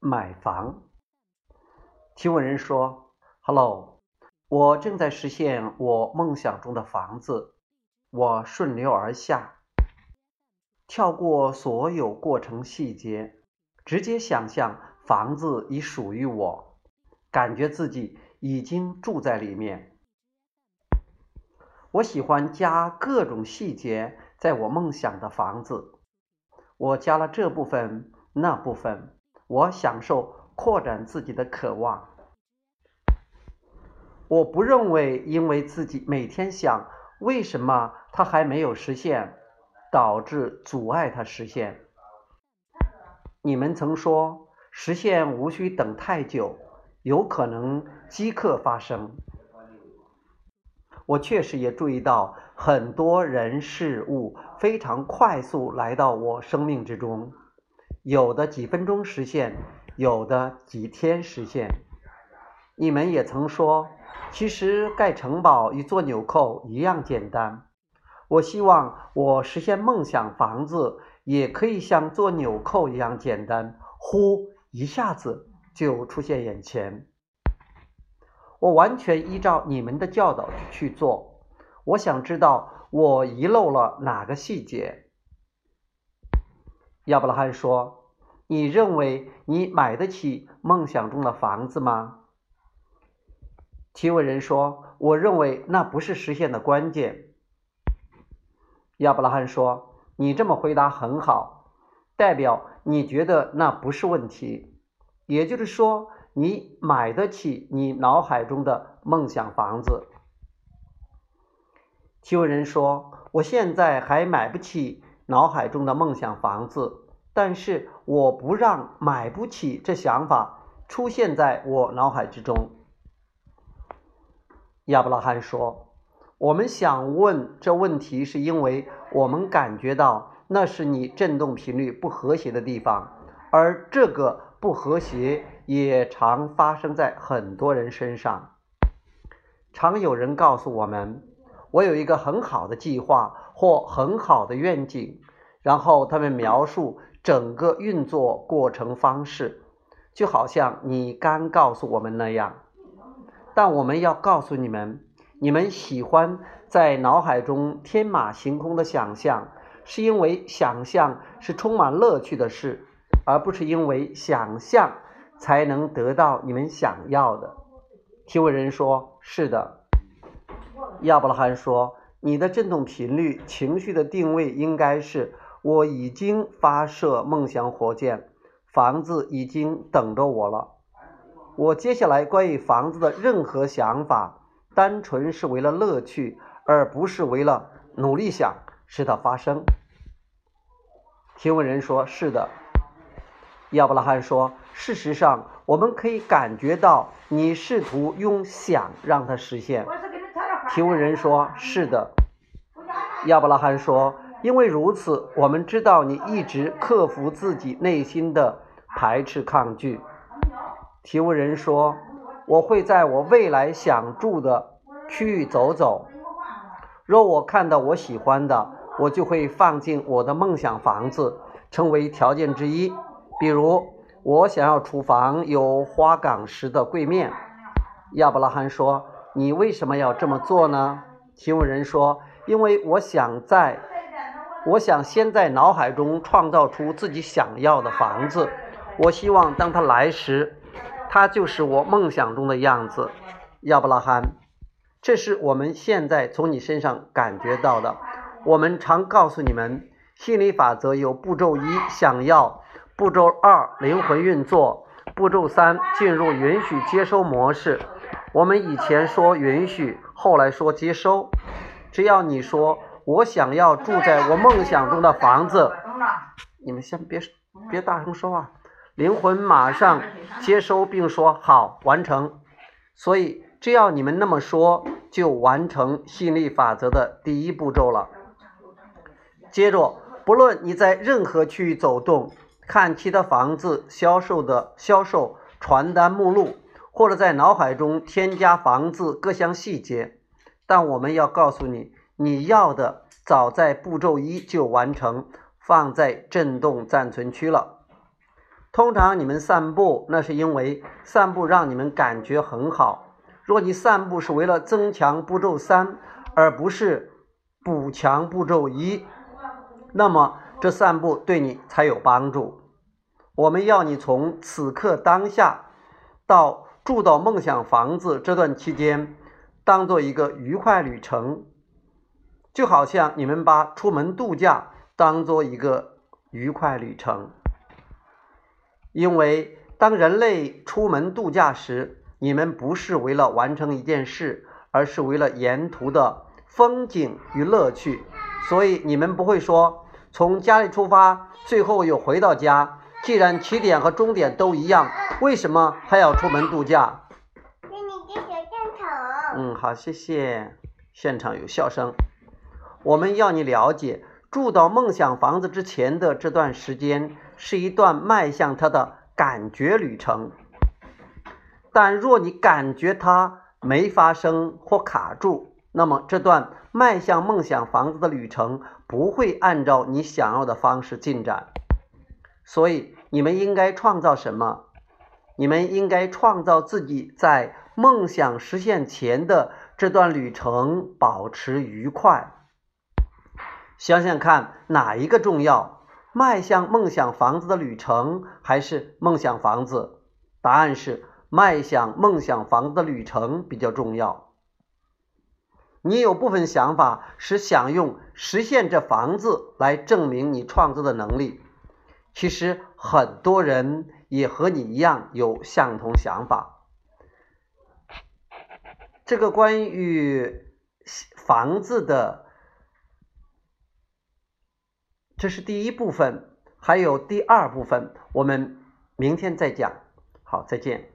买房。提问人说：“Hello，我正在实现我梦想中的房子。我顺流而下，跳过所有过程细节，直接想象房子已属于我，感觉自己已经住在里面。我喜欢加各种细节在我梦想的房子。我加了这部分，那部分。我享受。”扩展自己的渴望。我不认为，因为自己每天想为什么它还没有实现，导致阻碍它实现。你们曾说，实现无需等太久，有可能即刻发生。我确实也注意到，很多人事物非常快速来到我生命之中，有的几分钟实现。有的几天实现。你们也曾说，其实盖城堡与做纽扣一样简单。我希望我实现梦想房子也可以像做纽扣一样简单，呼一下子就出现眼前。我完全依照你们的教导去做。我想知道我遗漏了哪个细节。亚伯拉罕说。你认为你买得起梦想中的房子吗？提问人说：“我认为那不是实现的关键。”亚伯拉罕说：“你这么回答很好，代表你觉得那不是问题。也就是说，你买得起你脑海中的梦想房子。”提问人说：“我现在还买不起脑海中的梦想房子。”但是我不让买不起这想法出现在我脑海之中。亚伯拉罕说：“我们想问这问题，是因为我们感觉到那是你振动频率不和谐的地方，而这个不和谐也常发生在很多人身上。常有人告诉我们：‘我有一个很好的计划或很好的愿景’，然后他们描述。”整个运作过程方式，就好像你刚告诉我们那样。但我们要告诉你们，你们喜欢在脑海中天马行空的想象，是因为想象是充满乐趣的事，而不是因为想象才能得到你们想要的。提问人说：“是的。”亚伯拉罕说：“你的振动频率、情绪的定位应该是。”我已经发射梦想火箭，房子已经等着我了。我接下来关于房子的任何想法，单纯是为了乐趣，而不是为了努力想使它发生。提问人说：“是的。”亚伯拉罕说：“事实上，我们可以感觉到你试图用想让它实现。”提问人说：“是的。”亚伯拉罕说。因为如此，我们知道你一直克服自己内心的排斥抗拒。提问人说：“我会在我未来想住的区域走走。若我看到我喜欢的，我就会放进我的梦想房子，成为条件之一。比如，我想要厨房有花岗石的柜面。”亚伯拉罕说：“你为什么要这么做呢？”提问人说：“因为我想在。”我想先在脑海中创造出自己想要的房子。我希望当他来时，他就是我梦想中的样子。亚伯拉罕，这是我们现在从你身上感觉到的。我们常告诉你们，心理法则有步骤一：想要；步骤二：灵魂运作；步骤三：进入允许接收模式。我们以前说允许，后来说接收。只要你说。我想要住在我梦想中的房子。你们先别别大声说话，灵魂马上接收并说好完成。所以只要你们那么说，就完成吸引力法则的第一步骤了。接着，不论你在任何区域走动，看其他房子销售的销售传单目录，或者在脑海中添加房子各项细节，但我们要告诉你。你要的早在步骤一就完成，放在震动暂存区了。通常你们散步，那是因为散步让你们感觉很好。若你散步是为了增强步骤三，而不是补强步骤一，那么这散步对你才有帮助。我们要你从此刻当下到住到梦想房子这段期间，当做一个愉快旅程，就好像你们把出门度假当做一个愉快旅程。因为当人类出门度假时，你们不是为了完成一件事，而是为了沿途的风景与乐趣。所以你们不会说从家里出发，最后又回到家。既然起点和终点都一样，为什么还要出门度假？给你个小现场。嗯，好，谢谢。现场有笑声。我们要你了解，住到梦想房子之前的这段时间。是一段迈向它的感觉旅程，但若你感觉它没发生或卡住，那么这段迈向梦想房子的旅程不会按照你想要的方式进展。所以，你们应该创造什么？你们应该创造自己在梦想实现前的这段旅程保持愉快。想想看，哪一个重要？迈向梦想房子的旅程，还是梦想房子？答案是迈向梦想房子的旅程比较重要。你有部分想法是想用实现这房子来证明你创造的能力。其实很多人也和你一样有相同想法。这个关于房子的。这是第一部分，还有第二部分，我们明天再讲。好，再见。